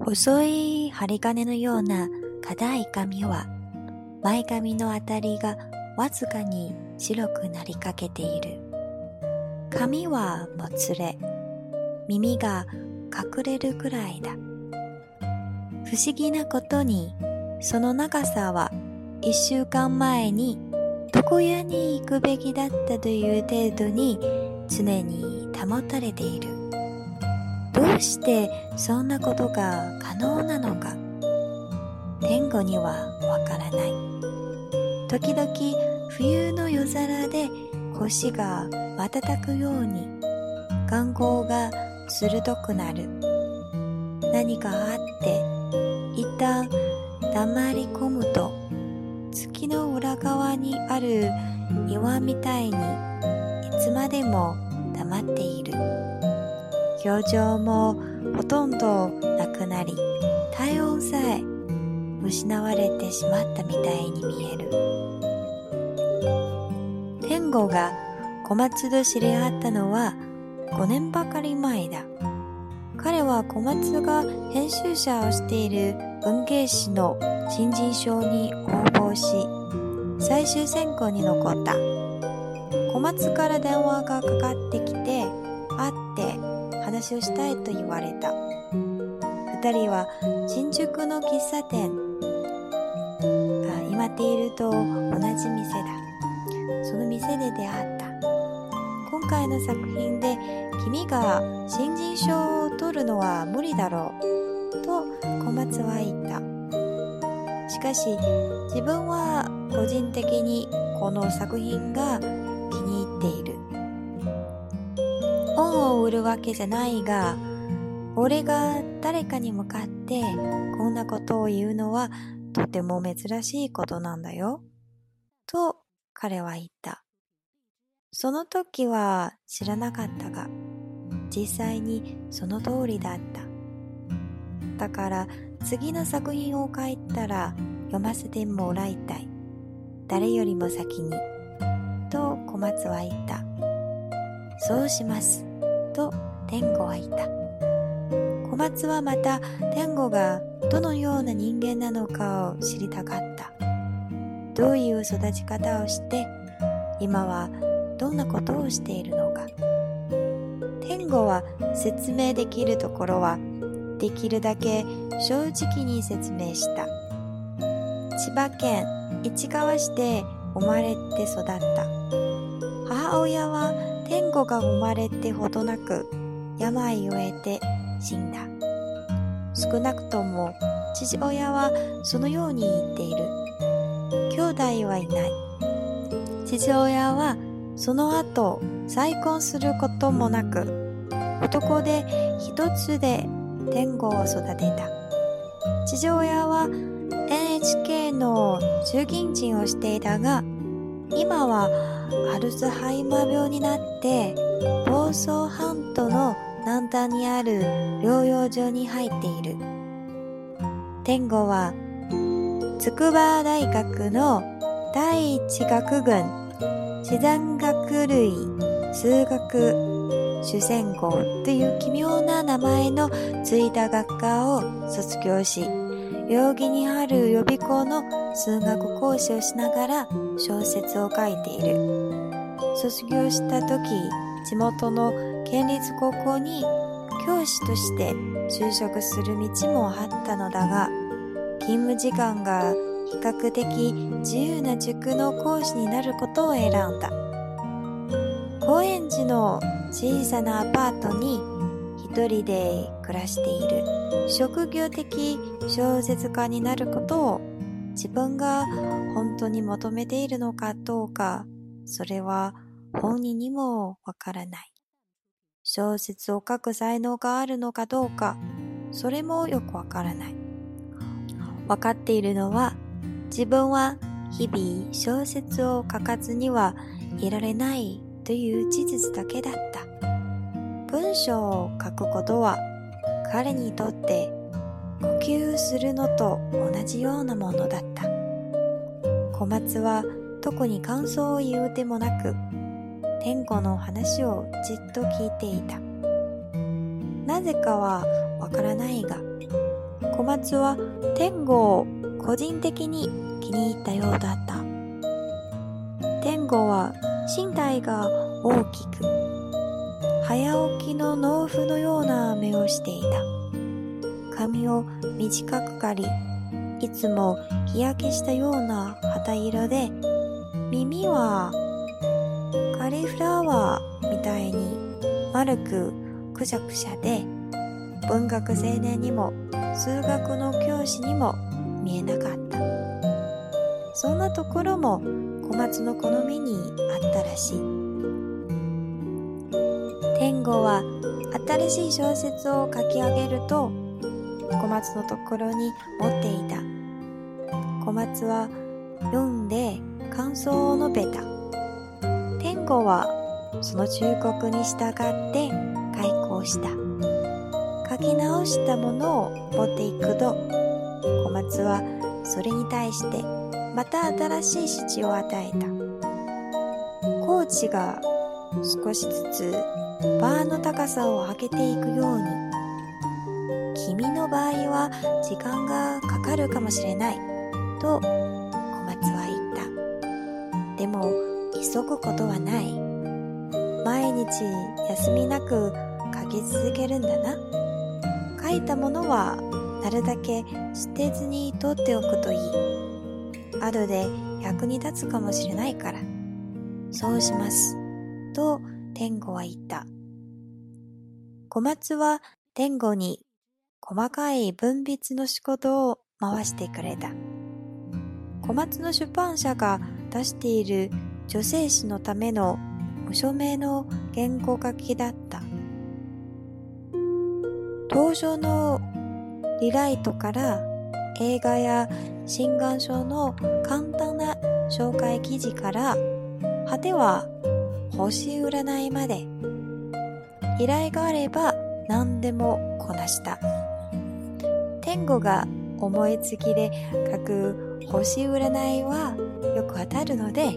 細い針金のような硬い髪は前髪のあたりがわずかに白くなりかけている。髪はもつれ、耳が隠れるくらいだ。不思議なことに、その長さは一週間前に床屋に行くべきだったという程度に常に保たれている。どうしてそんなことが可能なのか天狗にはわからない。時々冬の夜空で腰が瞬くように眼光が鋭くなる。何かあって一旦黙り込むと月の裏側にある岩みたいにいつまでも黙っている表情もほとんどなくなり体温さえ失われてしまったみたいに見える。天狗が小松と知り合ったのは5年ばかり前だ。彼は小松が編集者をしている文芸誌の新人賞に応募し最終選考に残った。小松から電話がかかってきて会って話をしたいと言われた。二人は新宿の喫茶店。あ今ていると同じ店だ。その店で出会った。今回の作品で君が新人賞を取るのは無理だろうと小松は言った。しかし自分は個人的にこの作品が本を売るわけじゃないが俺が誰かに向かってこんなことを言うのはとても珍しいことなんだよと彼は言ったその時は知らなかったが実際にその通りだっただから次の作品を書いたら読ませてもらいたい。誰よりも先に。と小松は言った。そうします。と天狗は言った。小松はまた天狗がどのような人間なのかを知りたかった。どういう育ち方をして、今はどんなことをしているのか。天狗は説明できるところはできるだけ正直に説明した。千葉県市川市で生まれて育った。母親は天狗が生まれてほどなく病を得て死んだ。少なくとも父親はそのように言っている。兄弟はいない。父親はその後再婚することもなく男で一つで天狗を育てた。父親は NHK の衆議院人をしていたが、今はアルツハイマー病になって房総半島の南端にある療養所に入っている。天狗は筑波大学の第一学群自然学類数学主戦号という奇妙な名前のついた学科を卒業し、代々木にある予備校の数学講師をしながら小説を書いている。卒業した時、地元の県立高校に教師として就職する道もあったのだが、勤務時間が比較的自由な塾の講師になることを選んだ。高円寺の小さなアパートに一人で暮らしている職業的小説家になることを自分が本当に求めているのかどうかそれは本人にもわからない小説を書く才能があるのかどうかそれもよくわからない分かっているのは自分は日々小説を書かずにはいられないという事実だけだった。文章を書くことは彼にとって呼吸するのと同じようなものだった。小松は特に感想を言うてもなく、天子の話をじっと聞いていた。なぜかはわからないが、小松は天狗を個人的に気に入ったようだった。天狗は身体が大きく、早起きの農夫のような目をしていた。髪を短く刈り、いつも日焼けしたような旗色で、耳はカリフラワーみたいに丸くくしゃくしゃで、文学青年にも数学の教師にも見えなかった。そんなところも小松の好みにあったらしい。天狗は新しい小説を書き上げると小松のところに持っていた。小松は読んで感想を述べた。天狗はその忠告に従って開校した。書き直したものを持っていくと小松はそれに対してまた新しい指示を与えた。コーチが少しずつバーの高さを上げていくように。君の場合は時間がかかるかもしれない。と小松は言った。でも急ぐことはない。毎日休みなく書き続けるんだな。書いたものはなるだけ捨てずに取っておくといい。後で役に立つかもしれないから。そうします。と天狗は言った小松は天狗に細かい分泌の仕事を回してくれた。小松の出版社が出している女性誌のための無署名の原稿書きだった。登場のリライトから映画や心眼症の簡単な紹介記事から果ては星占いまで。依頼があれば何でもこなした。天狗が思いつきで書く星占いはよく当たるので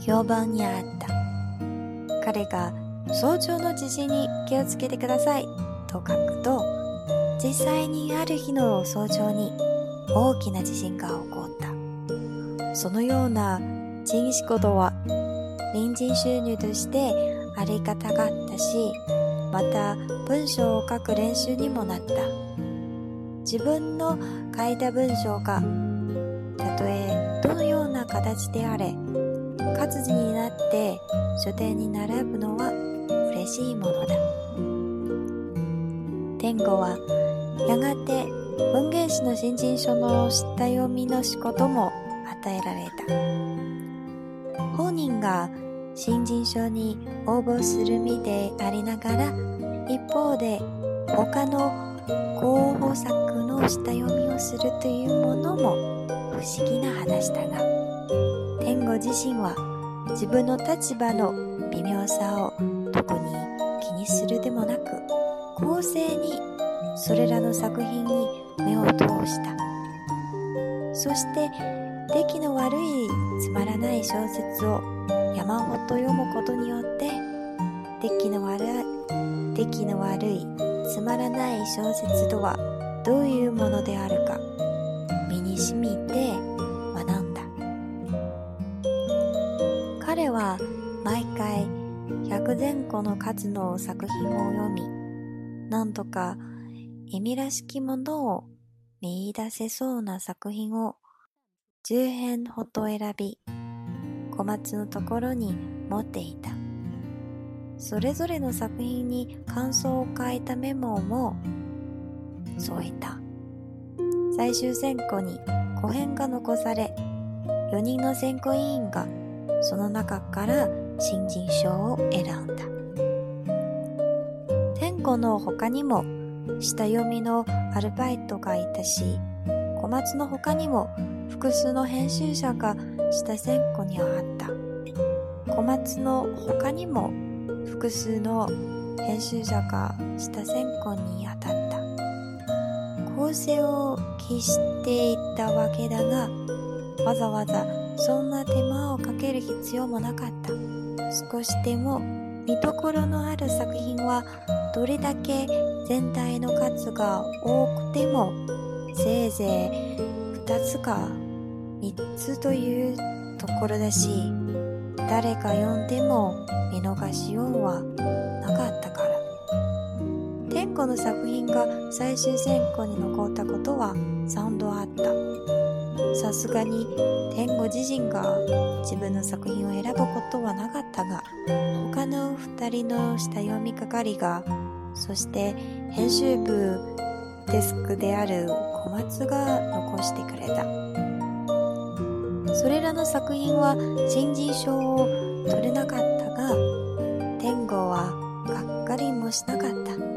評判にあった。彼が早朝の地震に気をつけてくださいと書くと実際にある日の早朝に大きな地震が起こった。そのような人仕事は隣人収入としてありがたかったしまた文章を書く練習にもなった。自分の書いた文章がたとえどのような形であれ活字になって書店に並ぶのは嬉しいものだ。天狗はやがて文芸誌の新人書の下読みの仕事も与えられた。本人が新人賞に応募する身でありながら一方で他の候補作の下読みをするというものも不思議な話だが天狗自身は自分の立場の微妙さを特に気にするでもなく公正にそれらの作品に目を通した。そして出来の悪いつまらない小説を山ほど読むことによって出来の悪い出来の悪いつまらない小説とはどういうものであるか身に染みて学んだ。彼は毎回100前後の数の作品を読みなんとか意味らしきものを見出せそうな作品を10編ほど選び小松のところに持っていた。それぞれの作品に感想を書いたメモも添えた。最終選考に古編が残され4人の選考委員がその中から新人賞を選んだ。天子の他にも下読みのアルバイトがいたし小松の他にも複数の編集者が下選考にあった。小松の他にも複数の編集者が下選考に当たった。構成を期していったわけだがわざわざそんな手間をかける必要もなかった。少しでも見どころのある作品はどれだけ全体の数が多くてもせいぜい2つか3つというところだし誰か読んでも見逃しようはなかったから。天子の作品が最終選考に残ったことは3度あった。さすがに天狗自身が自分の作品を選ぶことはなかったが他の2人の下読み係がそして編集部デスクである小松が残してくれた。それらの作品は新人賞を取れなかったが天狗はがっかりもしなかった。